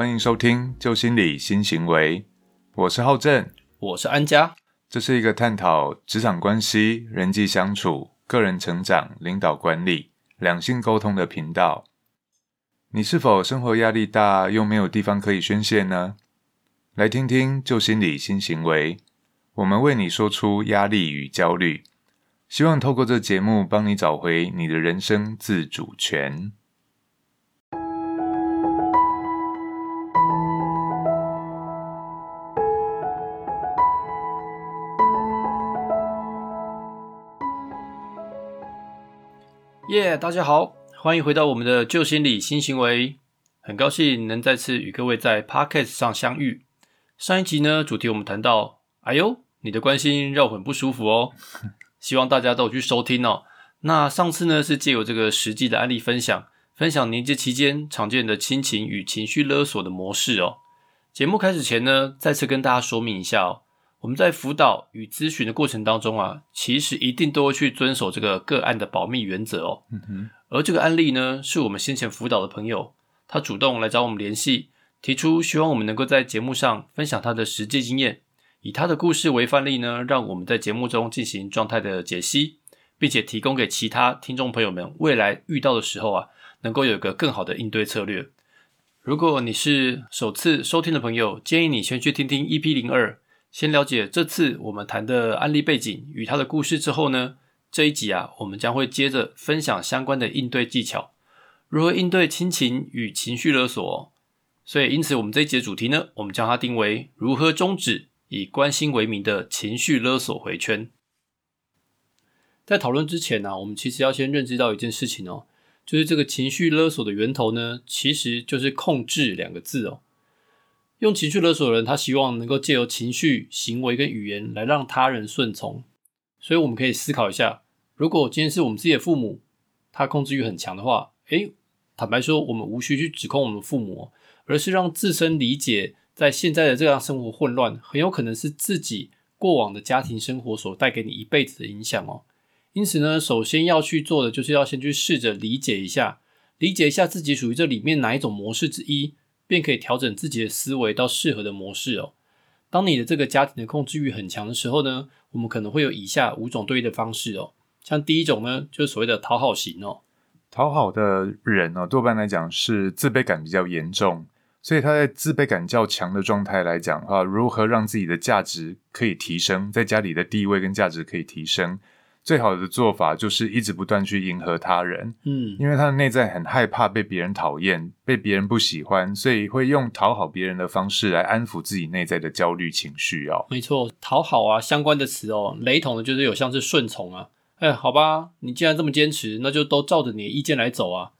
欢迎收听《旧心理新行为》，我是浩正，我是安家。这是一个探讨职场关系、人际相处、个人成长、领导管理、两性沟通的频道。你是否生活压力大，又没有地方可以宣泄呢？来听听《旧心理新行为》，我们为你说出压力与焦虑，希望透过这节目帮你找回你的人生自主权。耶，大家好，欢迎回到我们的旧心理新行为。很高兴能再次与各位在 Podcast 上相遇。上一集呢，主题我们谈到，哎呦，你的关心让我很不舒服哦。希望大家都有去收听哦。那上次呢，是借由这个实际的案例分享，分享年节期间常见的亲情与情绪勒索的模式哦。节目开始前呢，再次跟大家说明一下哦。我们在辅导与咨询的过程当中啊，其实一定都会去遵守这个个案的保密原则哦。嗯哼。而这个案例呢，是我们先前辅导的朋友，他主动来找我们联系，提出希望我们能够在节目上分享他的实际经验，以他的故事为范例呢，让我们在节目中进行状态的解析，并且提供给其他听众朋友们未来遇到的时候啊，能够有一个更好的应对策略。如果你是首次收听的朋友，建议你先去听听 EP 零二。先了解这次我们谈的案例背景与他的故事之后呢，这一集啊，我们将会接着分享相关的应对技巧，如何应对亲情与情绪勒索。所以，因此我们这一节主题呢，我们将它定为如何终止以关心为名的情绪勒索回圈。在讨论之前呢，我们其实要先认知到一件事情哦，就是这个情绪勒索的源头呢，其实就是“控制”两个字哦。用情绪勒索的人，他希望能够借由情绪、行为跟语言来让他人顺从。所以我们可以思考一下：如果今天是我们自己的父母，他控制欲很强的话，诶，坦白说，我们无需去指控我们父母，而是让自身理解，在现在的这样生活混乱，很有可能是自己过往的家庭生活所带给你一辈子的影响哦。因此呢，首先要去做的，就是要先去试着理解一下，理解一下自己属于这里面哪一种模式之一。便可以调整自己的思维到适合的模式哦。当你的这个家庭的控制欲很强的时候呢，我们可能会有以下五种对应的方式哦。像第一种呢，就是所谓的讨好型哦。讨好的人呢，多半来讲是自卑感比较严重，所以他在自卑感较强的状态来讲的话，如何让自己的价值可以提升，在家里的地位跟价值可以提升。最好的做法就是一直不断去迎合他人，嗯，因为他的内在很害怕被别人讨厌，被别人不喜欢，所以会用讨好别人的方式来安抚自己内在的焦虑情绪哦。没错，讨好啊，相关的词哦，雷同的就是有像是顺从啊，哎，好吧，你既然这么坚持，那就都照着你的意见来走啊。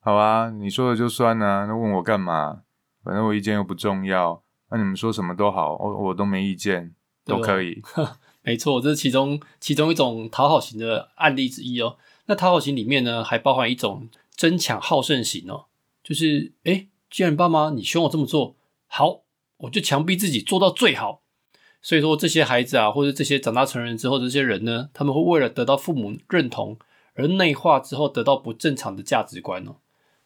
好啊，你说了就算啊，那问我干嘛？反正我意见又不重要，那你们说什么都好，我我都没意见，都可以。没错，这是其中其中一种讨好型的案例之一哦。那讨好型里面呢，还包含一种争强好胜型哦，就是哎，既然爸妈你希望我这么做，好，我就强逼自己做到最好。所以说，这些孩子啊，或者这些长大成人之后这些人呢，他们会为了得到父母认同而内化之后，得到不正常的价值观哦。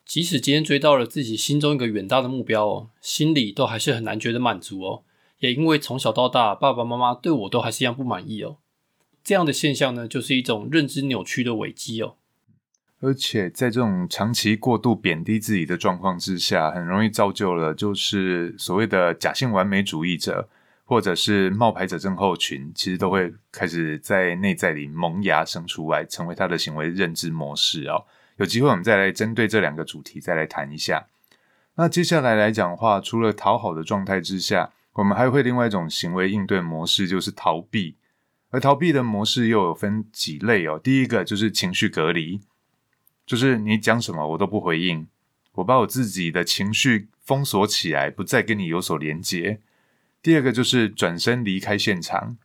即使今天追到了自己心中一个远大的目标哦，心里都还是很难觉得满足哦。也因为从小到大，爸爸妈妈对我都还是一样不满意哦。这样的现象呢，就是一种认知扭曲的危机哦。而且在这种长期过度贬低自己的状况之下，很容易造就了就是所谓的假性完美主义者，或者是冒牌者症候群，其实都会开始在内在里萌芽生出来，成为他的行为认知模式哦。有机会我们再来针对这两个主题再来谈一下。那接下来来讲的话，除了讨好的状态之下，我们还会另外一种行为应对模式，就是逃避。而逃避的模式又有分几类哦。第一个就是情绪隔离，就是你讲什么我都不回应，我把我自己的情绪封锁起来，不再跟你有所连接。第二个就是转身离开现场，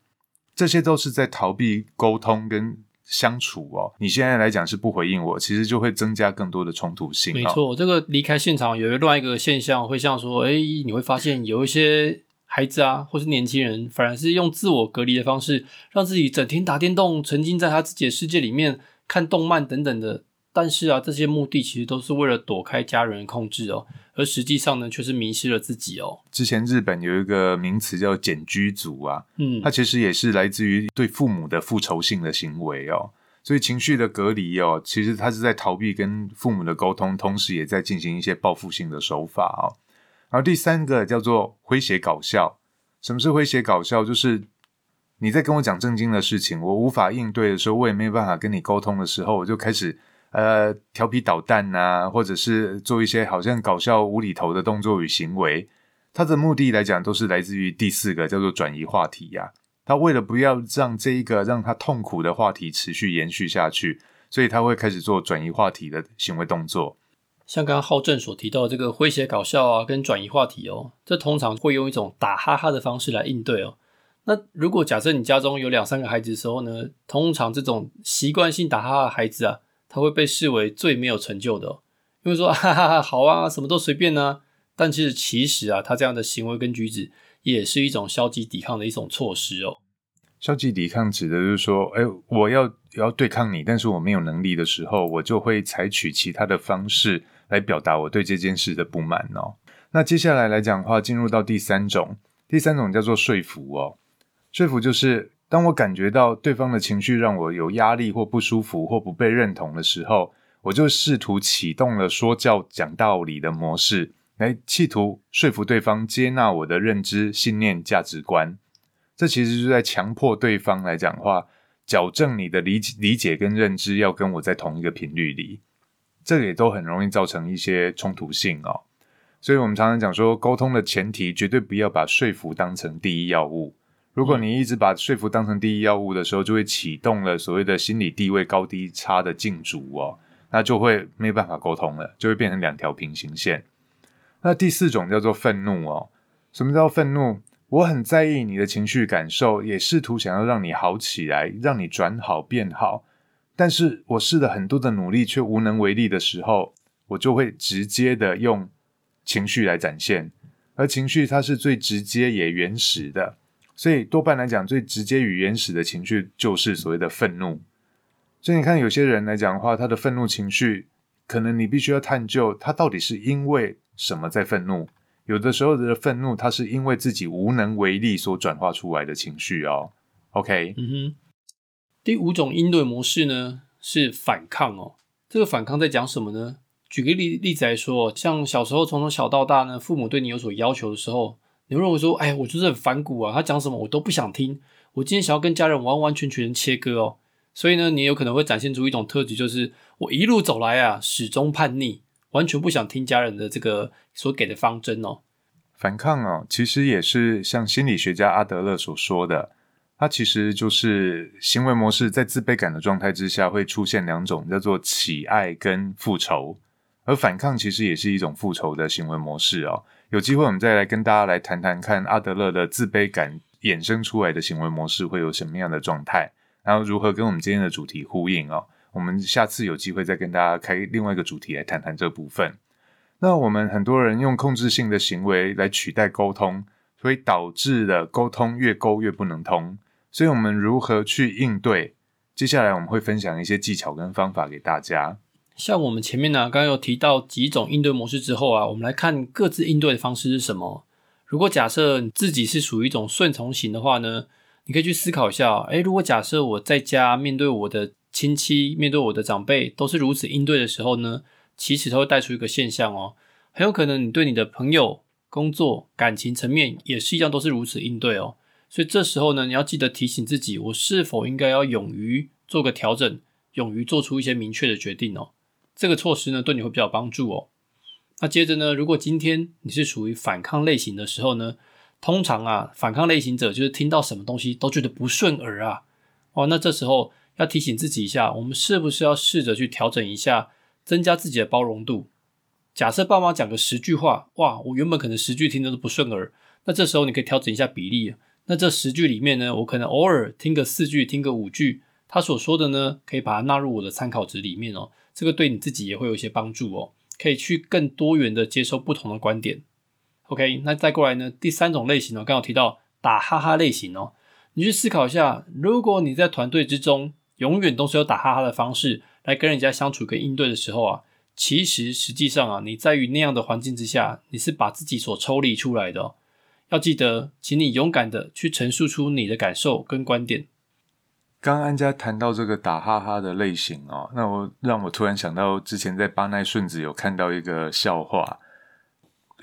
这些都是在逃避沟通跟相处哦。你现在来讲是不回应我，其实就会增加更多的冲突性。没错，这个离开现场有另外一个现象，会像说，哎，你会发现有一些。孩子啊，或是年轻人，反而是用自我隔离的方式，让自己整天打电动，沉浸在他自己的世界里面，看动漫等等的。但是啊，这些目的其实都是为了躲开家人的控制哦，而实际上呢，却是迷失了自己哦。之前日本有一个名词叫“简居族”啊，嗯它其实也是来自于对父母的复仇性的行为哦。所以情绪的隔离哦，其实他是在逃避跟父母的沟通，同时也在进行一些报复性的手法哦。然后第三个叫做诙谐搞笑。什么是诙谐搞笑？就是你在跟我讲正经的事情，我无法应对的时候，我也没有办法跟你沟通的时候，我就开始呃调皮捣蛋呐、或者是做一些好像搞笑无厘头的动作与行为。它的目的来讲，都是来自于第四个叫做转移话题呀、他为了不要让这一个让他痛苦的话题持续延续下去，所以他会开始做转移话题的行为动作。像刚刚浩正所提到的这个诙谐搞笑啊，跟转移话题哦，这通常会用一种打哈哈的方式来应对哦。那如果假设你家中有两三个孩子的时候呢，通常这种习惯性打哈哈的孩子啊，他会被视为最没有成就的、哦，因为说 哈哈哈好啊，什么都随便呢、但其实其实啊，他这样的行为跟举止也是一种消极抵抗的一种措施哦。消极抵抗指的就是说，哎，我要要对抗你，但是我没有能力的时候，我就会采取其他的方式来表达我对这件事的不满哦。那接下来来讲的话，进入到第三种，第三种叫做说服哦。说服就是当我感觉到对方的情绪让我有压力或不舒服或不被认同的时候，我就试图启动了说教讲道理的模式，来企图说服对方接纳我的认知、信念、价值观。这其实是在强迫对方来讲话，矫正你的理解、理解跟认知要跟我在同一个频率里，这个也都很容易造成一些冲突性哦。所以我们常常讲说，沟通的前提绝对不要把说服当成第一要务。如果你一直把说服当成第一要务的时候，就会启动了所谓的心理地位高低差的竞逐哦，那就会没有办法沟通了，就会变成两条平行线。那第四种叫做愤怒哦，什么叫愤怒？我很在意你的情绪感受，也试图想要让你好起来，让你转好变好。但是我试了很多的努力，却无能为力的时候，我就会直接的用情绪来展现，而情绪它是最直接也原始的，所以多半来讲，最直接与原始的情绪就是所谓的愤怒。所以你看，有些人来讲的话，他的愤怒情绪，可能你必须要探究他到底是因为什么在愤怒。有的时候的愤怒，他是因为自己无能为力所转化出来的情绪哦。OK，嗯哼，第五种应对模式呢是反抗哦。这个反抗在讲什么呢？举个例例子来说，像小时候从从小到大呢，父母对你有所要求的时候，你会认为说，哎，我就是很反骨啊，他讲什么我都不想听。我今天想要跟家人完完全全切割哦，所以呢，你有可能会展现出一种特质，就是我一路走来啊，始终叛逆，完全不想听家人的这个所给的方针哦。反抗哦，其实也是像心理学家阿德勒所说的，它其实就是行为模式在自卑感的状态之下会出现两种，叫做喜爱跟复仇。而反抗其实也是一种复仇的行为模式哦。有机会我们再来跟大家来谈谈看阿德勒的自卑感衍生出来的行为模式会有什么样的状态，然后如何跟我们今天的主题呼应哦。我们下次有机会再跟大家开另外一个主题来谈谈这部分。那我们很多人用控制性的行为来取代沟通，所以导致了沟通越沟越不能通。所以我们如何去应对？接下来我们会分享一些技巧跟方法给大家。像我们前面呢、刚刚有提到几种应对模式之后啊，我们来看各自应对的方式是什么。如果假设你自己是属于一种顺从型的话呢，你可以去思考一下，诶，如果假设我在家面对我的亲戚、面对我的长辈都是如此应对的时候呢，其实它会带出一个现象哦，很有可能你对你的朋友、工作、感情层面也是一样，都是如此应对哦。所以这时候呢，你要记得提醒自己，我是否应该要勇于做个调整，勇于做出一些明确的决定哦。这个措施呢，对你会比较帮助哦。那接着呢，如果今天你是属于反抗类型的时候呢，通常啊，反抗类型者就是听到什么东西都觉得不顺耳啊。哦，那这时候要提醒自己一下，我们是不是要试着去调整一下，增加自己的包容度？假设爸妈讲个十句话，哇，我原本可能十句听着都不顺耳，那这时候你可以调整一下比例。那这十句里面呢，我可能偶尔听个四句，听个五句，他所说的呢，可以把它纳入我的参考值里面哦。这个对你自己也会有一些帮助哦，可以去更多元的接收不同的观点。OK，那再过来呢，第三种类型呢，刚好提到打哈哈类型哦，你去思考一下，如果你在团队之中永远都是有打哈哈的方式来跟人家相处跟应对的时候啊，其实实际上啊，你在于那样的环境之下，你是把自己所抽离出来的。要记得，请你勇敢的去陈述出你的感受跟观点。刚安家谈到这个打哈哈的类型哦，那我让我突然想到之前在巴奈顺子有看到一个笑话。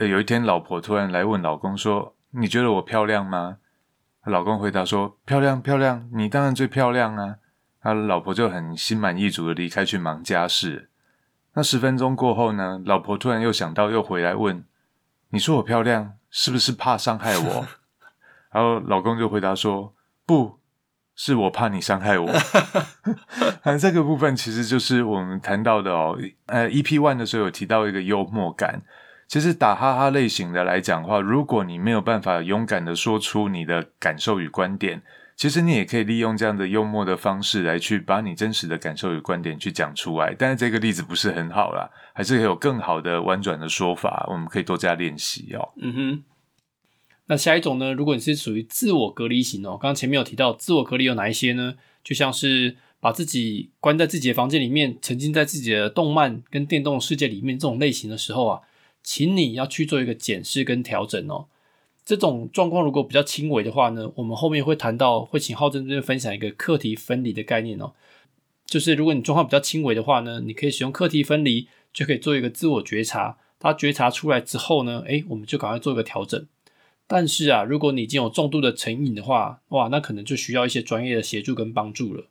有一天老婆突然来问老公说：“你觉得我漂亮吗？”老公回答说：“漂亮，漂亮，你当然最漂亮啊。”他老婆就很心满意足的离开去忙家事。那十分钟过后呢，老婆突然又想到，又回来问：“你说我漂亮，是不是怕伤害我？” 然后老公就回答说：“不。”是我怕你伤害我，啊，这个部分其实就是我们谈到的哦。呃，EP One 的时候有提到一个幽默感，其实打哈哈类型的来讲的话，如果你没有办法勇敢的说出你的感受与观点，其实你也可以利用这样的幽默的方式来去把你真实的感受与观点去讲出来。但是这个例子不是很好啦，还是有更好的婉转的说法，我们可以多加练习哦。嗯哼。那下一种呢？如果你是属于自我隔离型哦，刚刚前面有提到自我隔离有哪一些呢？就像是把自己关在自己的房间里面，沉浸在自己的动漫跟电动世界里面这种类型的时候啊，请你要去做一个检视跟调整哦。这种状况如果比较轻微的话呢，我们后面会谈到，会请浩正这边分享一个课题分离的概念哦。就是如果你状况比较轻微的话呢，你可以使用课题分离，就可以做一个自我觉察。它觉察出来之后呢，诶，我们就赶快做一个调整。但是啊，如果你已经有重度的成瘾的话，哇，那可能就需要一些专业的协助跟帮助了。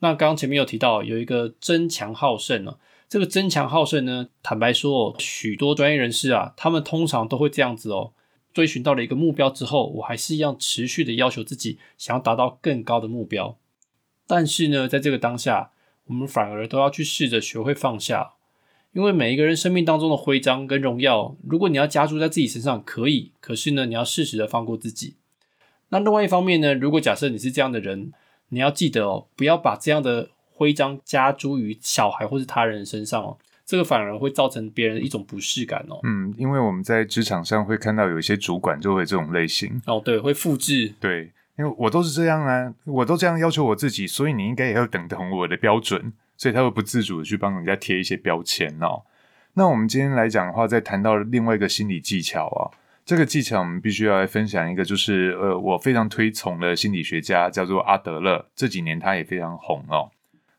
那刚刚前面有提到有一个争强好胜哦，这个争强好胜呢，坦白说，许多专业人士啊，他们通常都会这样子哦，追寻到了一个目标之后，我还是一样持续的要求自己，想要达到更高的目标。但是呢，在这个当下，我们反而都要去试着学会放下。因为每一个人生命当中的徽章跟荣耀，如果你要加注在自己身上，可以，可是呢，你要适时的放过自己。那另外一方面呢，如果假设你是这样的人，你要记得哦，不要把这样的徽章加诸于小孩或是他人身上哦，这个反而会造成别人一种不适感哦。嗯，因为我们在职场上会看到有一些主管就会这种类型哦，对，会复制，对，因为我都是这样啊，我都这样要求我自己，所以你应该也要等同我的标准。所以他会不自主的去帮人家贴一些标签哦。那我们今天来讲的话，再谈到另外一个心理技巧啊，这个技巧我们必须要来分享一个，就是呃，我非常推崇的心理学家叫做阿德勒，这几年他也非常红哦。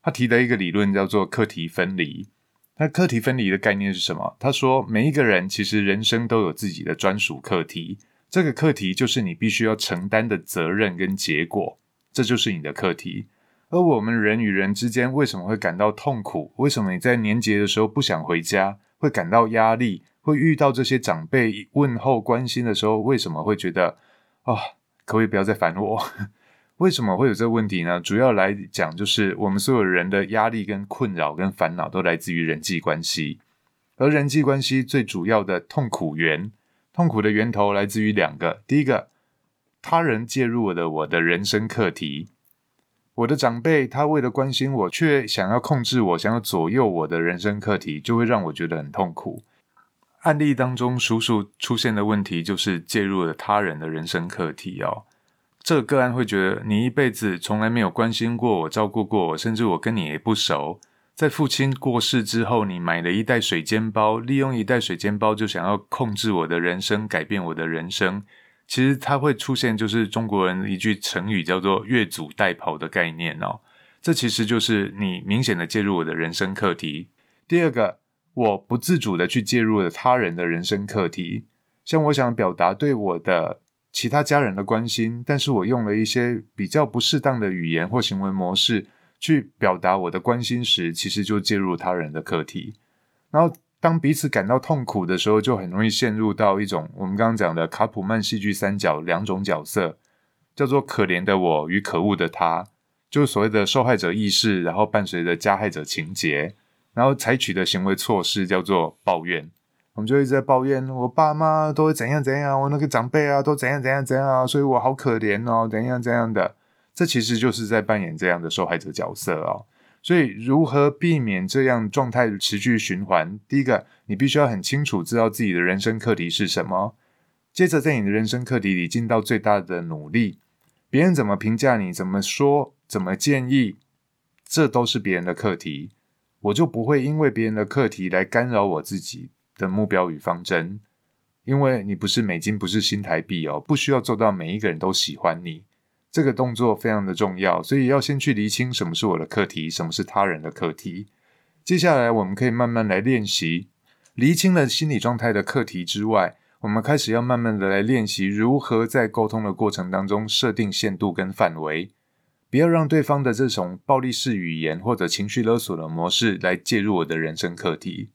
他提的一个理论叫做课题分离。那课题分离的概念是什么？他说，每一个人其实人生都有自己的专属课题，这个课题就是你必须要承担的责任跟结果，这就是你的课题。而我们人与人之间为什么会感到痛苦？为什么你在年节的时候不想回家，会感到压力？会遇到这些长辈问候关心的时候，为什么会觉得啊，可不可以不要再烦我？为什么会有这个问题呢？主要来讲，就是我们所有人的压力、跟困扰、跟烦恼都来自于人际关系，而人际关系最主要的痛苦源，痛苦的源头来自于两个：第一个，他人介入了我的人生课题。我的长辈，他为了关心我，却想要控制我，想要左右我的人生课题，就会让我觉得很痛苦。案例当中，叔叔出现的问题就是介入了他人的人生课题哦。这个个案会觉得，你一辈子从来没有关心过我，照顾过我，甚至我跟你也不熟。在父亲过世之后，你买了一袋水煎包，利用一袋水煎包就想要控制我的人生，改变我的人生。其实它会出现，就是中国人一句成语叫做“越俎代庖”的概念哦。这其实就是你明显的介入我的人生课题。第二个，我不自主的去介入了他人的人生课题。像我想表达对我的其他家人的关心，但是我用了一些比较不适当的语言或行为模式去表达我的关心时，其实就介入他人的课题，然后。当彼此感到痛苦的时候，就很容易陷入到一种我们刚刚讲的卡普曼戏剧三角两种角色，叫做可怜的我与可恶的他，就是所谓的受害者意识，然后伴随着加害者情节，然后采取的行为措施叫做抱怨。我们就一直在抱怨，我爸妈都怎样怎样，我那个长辈啊都怎样怎样怎样，所以我好可怜哦，怎样怎样的。这其实就是在扮演这样的受害者角色哦。所以，如何避免这样状态持续循环？第一个，你必须要很清楚知道自己的人生课题是什么。接着，在你的人生课题里尽到最大的努力。别人怎么评价你，怎么说，怎么建议，这都是别人的课题。我就不会因为别人的课题来干扰我自己的目标与方针。因为你不是美金，不是新台币哦，不需要做到每一个人都喜欢你。这个动作非常的重要，所以要先去厘清什么是我的课题，什么是他人的课题。接下来我们可以慢慢来练习，厘清了心理状态的课题之外，我们开始要慢慢的来练习如何在沟通的过程当中设定限度跟范围，不要让对方的这种暴力式语言或者情绪勒索的模式来介入我的人生课题。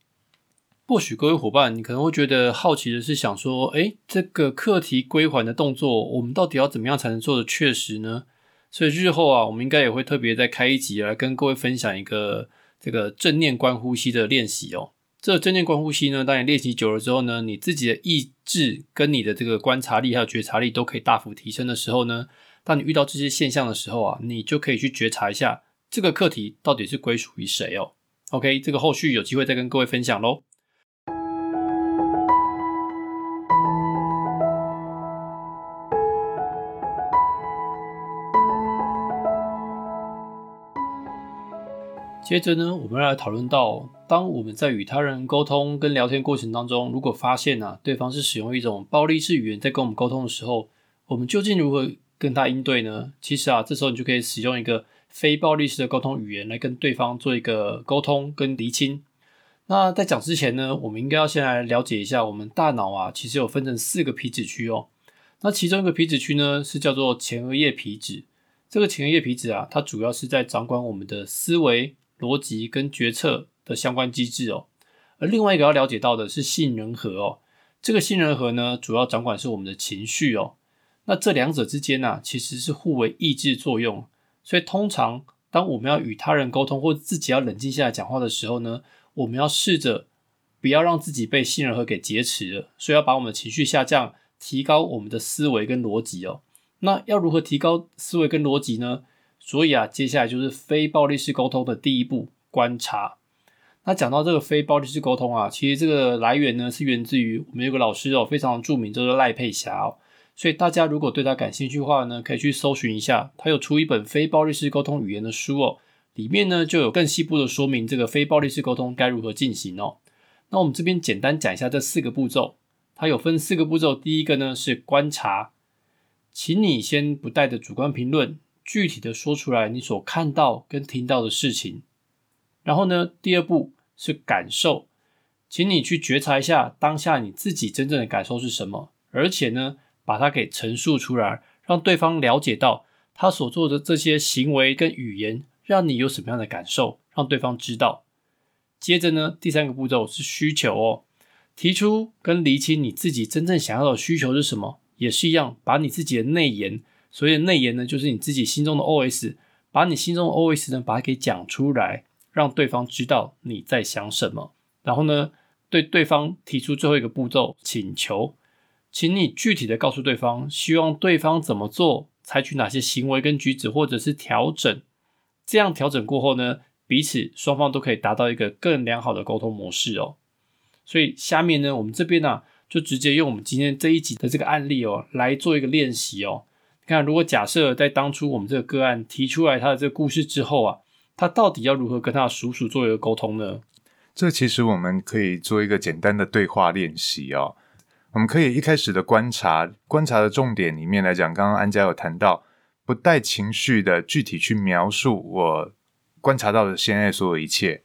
或许各位伙伴，你可能会觉得好奇的是，想说，哎，这个课题归还的动作，我们到底要怎么样才能做的确实呢？所以日后啊，我们应该也会特别再开一集来跟各位分享一个这个正念观呼吸的练习哦。这正念观呼吸呢，当你练习久了之后呢，你自己的意志跟你的这个观察力还有觉察力都可以大幅提升的时候呢，当你遇到这些现象的时候啊，你就可以去觉察一下这个课题到底是归属于谁哦。OK，这个后续有机会再跟各位分享喽。接着呢，我们来讨论到，当我们在与他人沟通跟聊天过程当中，如果发现啊，对方是使用一种暴力式语言在跟我们沟通的时候，我们究竟如何跟他应对呢？其实啊，这时候你就可以使用一个非暴力式的沟通语言来跟对方做一个沟通跟厘清。那在讲之前呢，我们应该要先来了解一下，我们大脑啊，其实有分成四个皮质区哦。那其中一个皮质区呢，是叫做前额叶皮质。这个前额叶皮质啊，它主要是在掌管我们的思维。逻辑跟决策的相关机制哦，而另外一个要了解到的是杏仁核哦，这个杏仁核呢，主要掌管是我们的情绪哦。那这两者之间呢，其实是互为抑制作用，所以通常当我们要与他人沟通或自己要冷静下来讲话的时候呢，我们要试着不要让自己被杏仁核给劫持了，所以要把我们的情绪下降，提高我们的思维跟逻辑哦。那要如何提高思维跟逻辑呢？所以啊，接下来就是非暴力式沟通的第一步——观察。那讲到这个非暴力式沟通啊，其实这个来源呢是源自于我们有个老师哦，非常著名，叫做赖佩霞哦。所以大家如果对他感兴趣的话呢，可以去搜寻一下，他有出一本非暴力式沟通语言的书哦，里面呢就有更细部的说明这个非暴力式沟通该如何进行哦。那我们这边简单讲一下这四个步骤，它有分四个步骤。第一个呢是观察，请你先不带着主观评论。具体的说出来，你所看到跟听到的事情。然后呢，第二步是感受，请你去觉察一下当下你自己真正的感受是什么，而且呢，把它给陈述出来，让对方了解到他所做的这些行为跟语言让你有什么样的感受，让对方知道。接着呢，第三个步骤是需求哦，提出跟厘清你自己真正想要的需求是什么，也是一样，把你自己的内延。所以内言呢，就是你自己心中的 OS，把你心中的 OS 呢，把它给讲出来，让对方知道你在想什么。然后呢，对对方提出最后一个步骤，请求，请你具体的告诉对方，希望对方怎么做，采取哪些行为跟举止，或者是调整。这样调整过后呢，彼此双方都可以达到一个更良好的沟通模式哦。所以下面呢，我们这边呢，就直接用我们今天这一集的这个案例哦，来做一个练习哦。看，如果假设在当初我们这个个案提出来他的这个故事之后啊，他到底要如何跟他的叔叔做一个沟通呢？这其实我们可以做一个简单的对话练习哦。我们可以一开始的观察，观察的重点里面来讲，刚刚安佳有谈到，不带情绪的具体去描述我观察到的现在所有一切。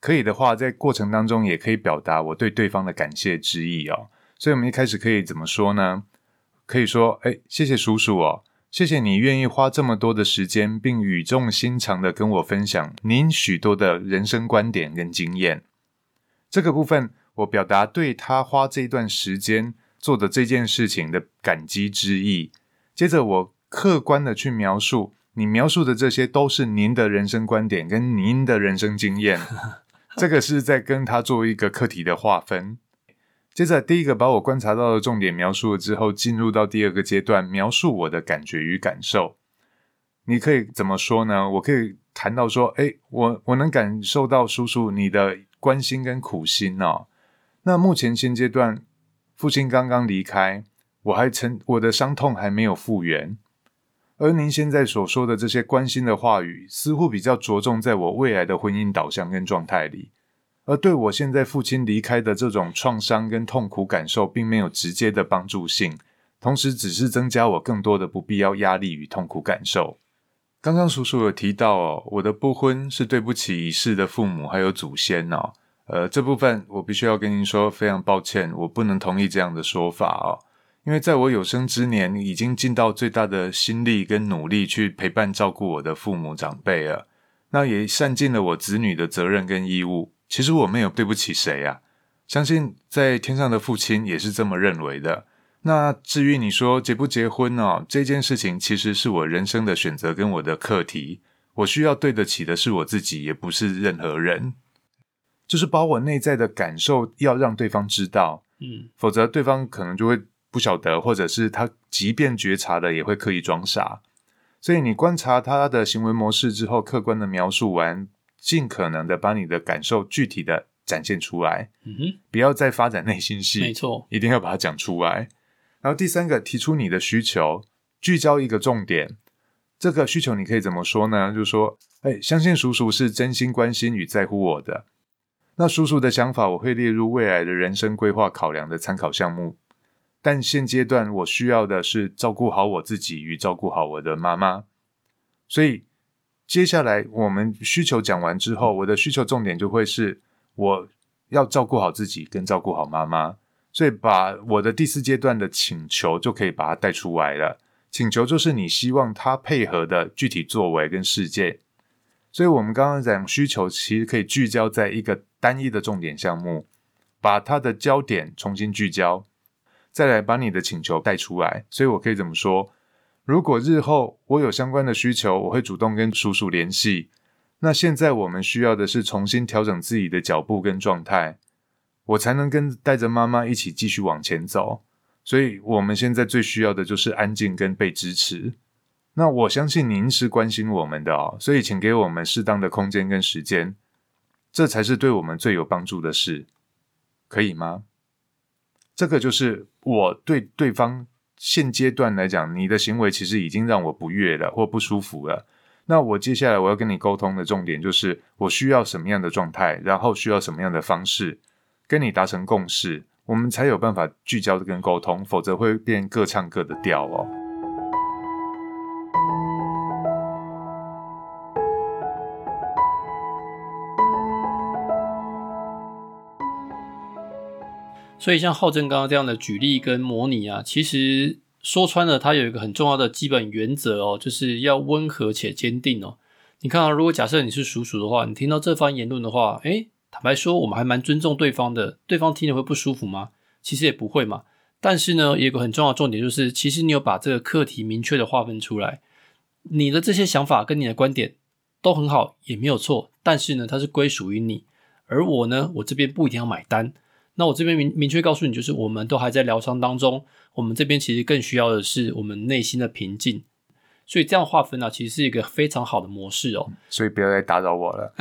可以的话，在过程当中也可以表达我对对方的感谢之意哦。所以，我们一开始可以怎么说呢？可以说，哎，谢谢叔叔哦，谢谢你愿意花这么多的时间，并语重心长的跟我分享您许多的人生观点跟经验。这个部分，我表达对他花这一段时间做的这件事情的感激之意。接着，我客观的去描述，你描述的这些都是您的人生观点跟您的人生经验。这个是在跟他做一个课题的划分。接着，第一个把我观察到的重点描述了之后，进入到第二个阶段，描述我的感觉与感受。你可以怎么说呢？我可以谈到说，哎，我我能感受到叔叔你的关心跟苦心哦。那目前现阶段，父亲刚刚离开，我还曾我的伤痛还没有复原。而您现在所说的这些关心的话语，似乎比较着重在我未来的婚姻导向跟状态里，而对我现在父亲离开的这种创伤跟痛苦感受，并没有直接的帮助性，同时只是增加我更多的不必要压力与痛苦感受。刚刚叔叔有提到哦，我的不婚是对不起已逝的父母还有祖先哦。呃，这部分我必须要跟您说，非常抱歉，我不能同意这样的说法哦。因为在我有生之年，已经尽到最大的心力跟努力去陪伴照顾我的父母长辈了，那也善尽了我子女的责任跟义务。其实我没有对不起谁啊，相信在天上的父亲也是这么认为的。那至于你说结不结婚哦，这件事情其实是我人生的选择跟我的课题。我需要对得起的是我自己，也不是任何人。就是把我内在的感受要让对方知道，嗯，否则对方可能就会不晓得，或者是他即便觉察了，也会刻意装傻。所以你观察他的行为模式之后，客观的描述完，尽可能的把你的感受具体的展现出来。嗯哼，不要再发展内心戏，没错，一定要把它讲出来。然后第三个，提出你的需求，聚焦一个重点。这个需求你可以怎么说呢？就是说，哎，相信叔叔是真心关心与在乎我的。那叔叔的想法，我会列入未来的人生规划考量的参考项目。但现阶段我需要的是照顾好我自己与照顾好我的妈妈。所以接下来我们需求讲完之后，我的需求重点就会是我要照顾好自己跟照顾好妈妈。所以，把我的第四阶段的请求就可以把它带出来了。请求就是你希望他配合的具体作为跟事件。所以，我们刚刚讲需求，其实可以聚焦在一个单一的重点项目，把它的焦点重新聚焦，再来把你的请求带出来。所以我可以怎么说？如果日后我有相关的需求，我会主动跟叔叔联系。那现在我们需要的是重新调整自己的脚步跟状态。我才能跟带着妈妈一起继续往前走，所以我们现在最需要的就是安静跟被支持。那我相信您是关心我们的哦，所以请给我们适当的空间跟时间，这才是对我们最有帮助的事，可以吗？这个就是我对对方现阶段来讲，你的行为其实已经让我不悦了或不舒服了。那我接下来我要跟你沟通的重点就是，我需要什么样的状态，然后需要什么样的方式。跟你达成共识，我们才有办法聚焦跟沟通，否则会变各唱各的调哦。所以像浩正刚刚这样的举例跟模拟啊，其实说穿了，它有一个很重要的基本原则哦，就是要温和且坚定哦。你看啊，如果假设你是属鼠的话，你听到这番言论的话，诶。坦白说，我们还蛮尊重对方的。对方听了会不舒服吗？其实也不会嘛。但是呢，有个很重要的重点就是，其实你有把这个课题明确的划分出来。你的这些想法跟你的观点都很好，也没有错。但是呢，它是归属于你，而我呢，我这边不一定要买单。那我这边明明确告诉你，就是我们都还在疗伤当中，我们这边其实更需要的是我们内心的平静。所以这样划分呢，其实是一个非常好的模式哦。所以不要再打扰我了。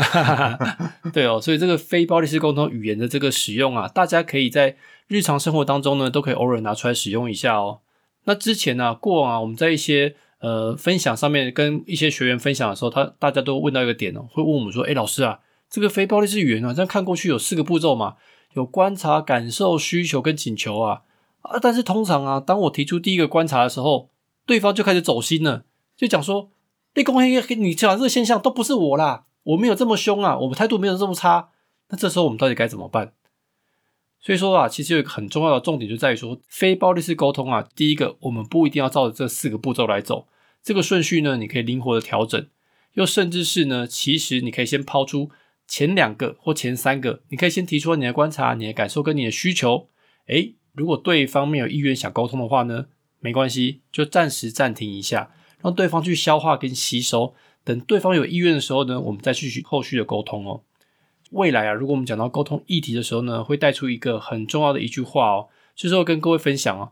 对哦，所以这个非暴力式沟通语言的这个使用啊，大家可以在日常生活当中呢，都可以偶尔拿出来使用一下哦。那之前呢，过往啊，我们在一些呃分享上面跟一些学员分享的时候，他大家都问到一个点哦，会问我们说：“哎，老师啊，这个非暴力式语言啊，这样看过去有四个步骤嘛？有观察、感受、需求跟请求啊啊！但是通常啊，当我提出第一个观察的时候，对方就开始走心了。”就讲说，被公黑你讲这个现象都不是我啦，我没有这么凶啊，我们态度没有这么差。那这时候我们到底该怎么办？所以说啊，其实有一个很重要的重点就在于说，非暴力式沟通啊，第一个我们不一定要照着这四个步骤来走，这个顺序呢，你可以灵活的调整，又甚至是呢，其实你可以先抛出前两个或前三个，你可以先提出你的观察、你的感受跟你的需求。诶，如果对方没有意愿想沟通的话呢，没关系，就暂时暂停一下。让对方去消化跟吸收，等对方有意愿的时候呢，我们再继续后续的沟通哦。未来啊，如果我们讲到沟通议题的时候呢，会带出一个很重要的一句话哦，就是要跟各位分享哦。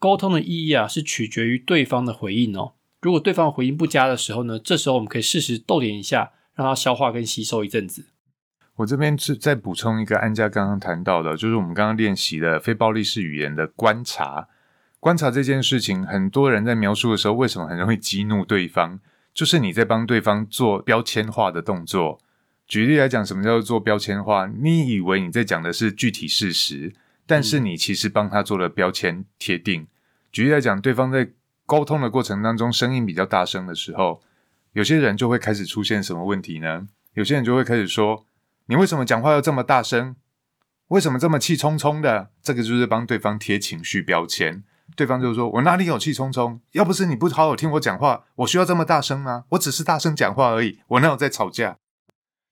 沟通的意义啊，是取决于对方的回应哦。如果对方回应不佳的时候呢，这时候我们可以适时逗点一下，让它消化跟吸收一阵子。我这边是再补充一个安家刚刚谈到的，就是我们刚刚练习的非暴力式语言的观察。观察这件事情，很多人在描述的时候，为什么很容易激怒对方？就是你在帮对方做标签化的动作。举例来讲，什么叫做做标签化？你以为你在讲的是具体事实，但是你其实帮他做了标签贴定。举例来讲，对方在沟通的过程当中，声音比较大声的时候，有些人就会开始出现什么问题呢？有些人就会开始说：“你为什么讲话要这么大声？为什么这么气冲冲的？”这个就是帮对方贴情绪标签。对方就说：“我哪里有气冲冲？要不是你不好好听我讲话，我需要这么大声吗？我只是大声讲话而已，我哪有在吵架？”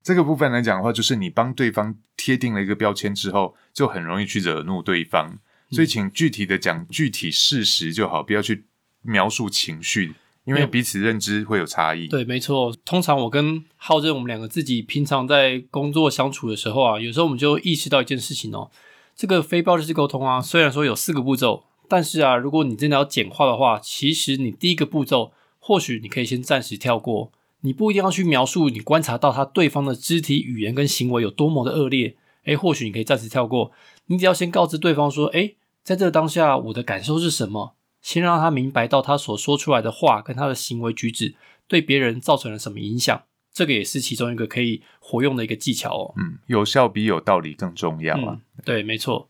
这个部分来讲的话，就是你帮对方贴定了一个标签之后，就很容易去惹怒对方。所以，请具体的讲具体事实就好，不要去描述情绪，因为彼此认知会有差异。对，没错。通常我跟浩正，我们两个自己平常在工作相处的时候啊，有时候我们就意识到一件事情哦，这个非暴力式沟通啊，虽然说有四个步骤。但是啊，如果你真的要简化的话，其实你第一个步骤，或许你可以先暂时跳过，你不一定要去描述你观察到他对方的肢体语言跟行为有多么的恶劣，诶，或许你可以暂时跳过，你只要先告知对方说，诶，在这个当下我的感受是什么，先让他明白到他所说出来的话跟他的行为举止对别人造成了什么影响，这个也是其中一个可以活用的一个技巧哦。嗯，有效比有道理更重要啊。对，没错。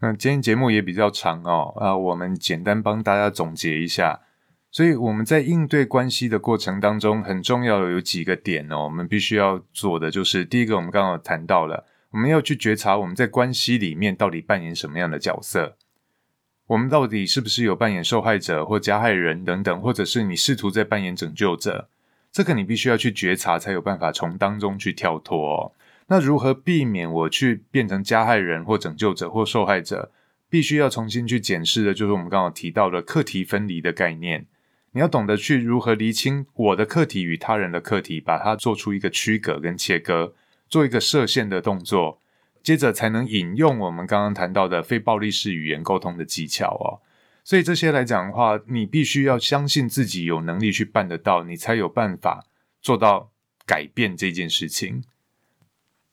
那今天节目也比较长哦，啊，我们简单帮大家总结一下。所以我们在应对关系的过程当中，很重要的有几个点哦，我们必须要做的就是，第一个，我们刚刚谈到了，我们要去觉察我们在关系里面到底扮演什么样的角色，我们到底是不是有扮演受害者或加害人等等，或者是你试图在扮演拯救者，这个你必须要去觉察，才有办法从当中去跳脱。哦那如何避免我去变成加害人或拯救者或受害者？必须要重新去检视的，就是我们刚刚提到的课题分离的概念。你要懂得去如何厘清我的课题与他人的课题，把它做出一个区隔跟切割，做一个设限的动作，接着才能引用我们刚刚谈到的非暴力式语言沟通的技巧哦。所以这些来讲的话，你必须要相信自己有能力去办得到，你才有办法做到改变这件事情。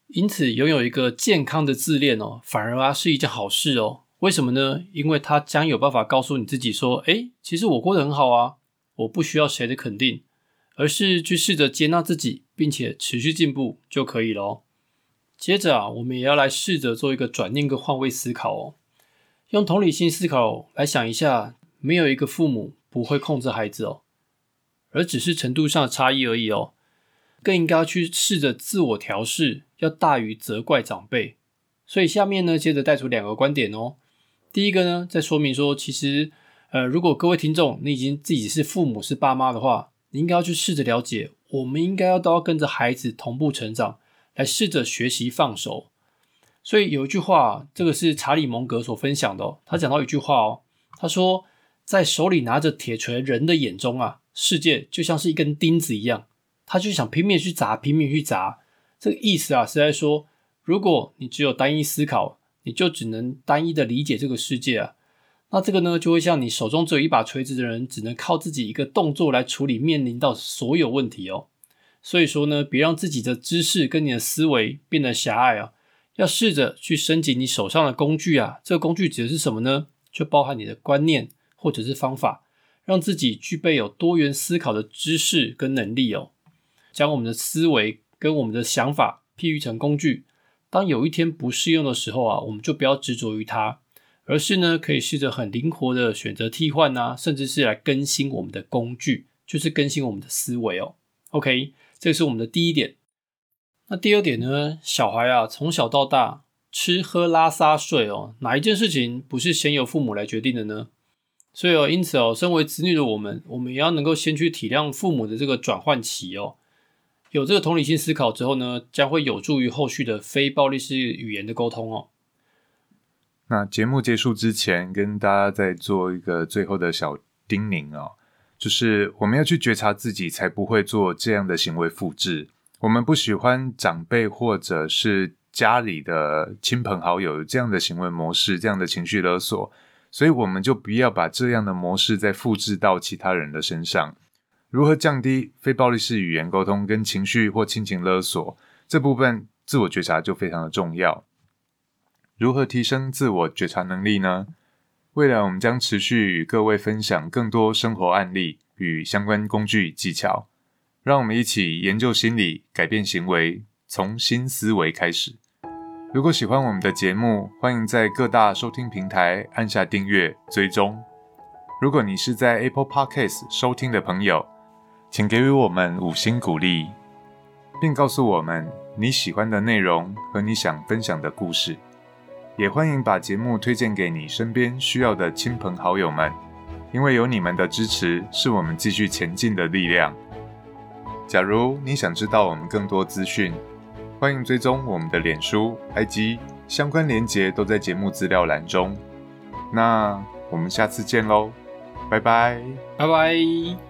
因此，拥有一个健康的自恋哦，反而啊是一件好事哦。为什么呢？因为他将有办法告诉你自己说：“诶，其实我过得很好啊，我不需要谁的肯定，而是去试着接纳自己，并且持续进步就可以了。”接着啊，我们也要来试着做一个转念跟换位思考哦，用同理心思考来想一下，没有一个父母不会控制孩子哦，而只是程度上的差异而已哦。更应该去试着自我调试，要大于责怪长辈。所以下面呢，接着带出两个观点哦。第一个呢，在说明说，其实呃，如果各位听众你已经自己是父母是爸妈的话，你应该要去试着了解，我们应该要都要跟着孩子同步成长，来试着学习放手。所以有一句话，这个是查理蒙格所分享的，他讲到一句话哦，他说，在手里拿着铁锤人的眼中啊，世界就像是一根钉子一样。他就想拼命去砸，拼命去砸。这个意思啊，是在说，如果你只有单一思考，你就只能单一的理解这个世界啊。那这个呢，就会像你手中只有一把锤子的人，只能靠自己一个动作来处理面临到所有问题哦。所以说呢，别让自己的知识跟你的思维变得狭隘啊，要试着去升级你手上的工具啊。这个工具指的是什么呢？就包含你的观念或者是方法，让自己具备有多元思考的知识跟能力哦。将我们的思维跟我们的想法譬喻成工具，当有一天不适用的时候啊，我们就不要执着于它，而是呢，可以试着很灵活的选择替换啊，甚至是来更新我们的工具，就是更新我们的思维哦。OK，这是我们的第一点。那第二点呢？小孩啊，从小到大吃喝拉撒睡哦，哪一件事情不是先由父母来决定的呢？所以哦，因此哦，身为子女的我们，我们也要能够先去体谅父母的这个转换期哦。有这个同理心思考之后呢，将会有助于后续的非暴力式语言的沟通哦。那节目结束之前，跟大家再做一个最后的小叮咛哦，就是我们要去觉察自己，才不会做这样的行为复制。我们不喜欢长辈或者是家里的亲朋好友这样的行为模式，这样的情绪勒索，所以我们就不要把这样的模式再复制到其他人的身上。如何降低非暴力式语言沟通跟情绪或亲情勒索这部分，自我觉察就非常的重要。如何提升自我觉察能力呢？未来我们将持续与各位分享更多生活案例与相关工具技巧，让我们一起研究心理，改变行为，从新思维开始。如果喜欢我们的节目，欢迎在各大收听平台按下订阅追踪。如果你是在 Apple Podcast 收听的朋友，请给予我们五星鼓励，并告诉我们你喜欢的内容和你想分享的故事。也欢迎把节目推荐给你身边需要的亲朋好友们，因为有你们的支持，是我们继续前进的力量。假如你想知道我们更多资讯，欢迎追踪我们的脸书、IG，相关连结都在节目资料栏中。那我们下次见喽，拜拜，拜拜。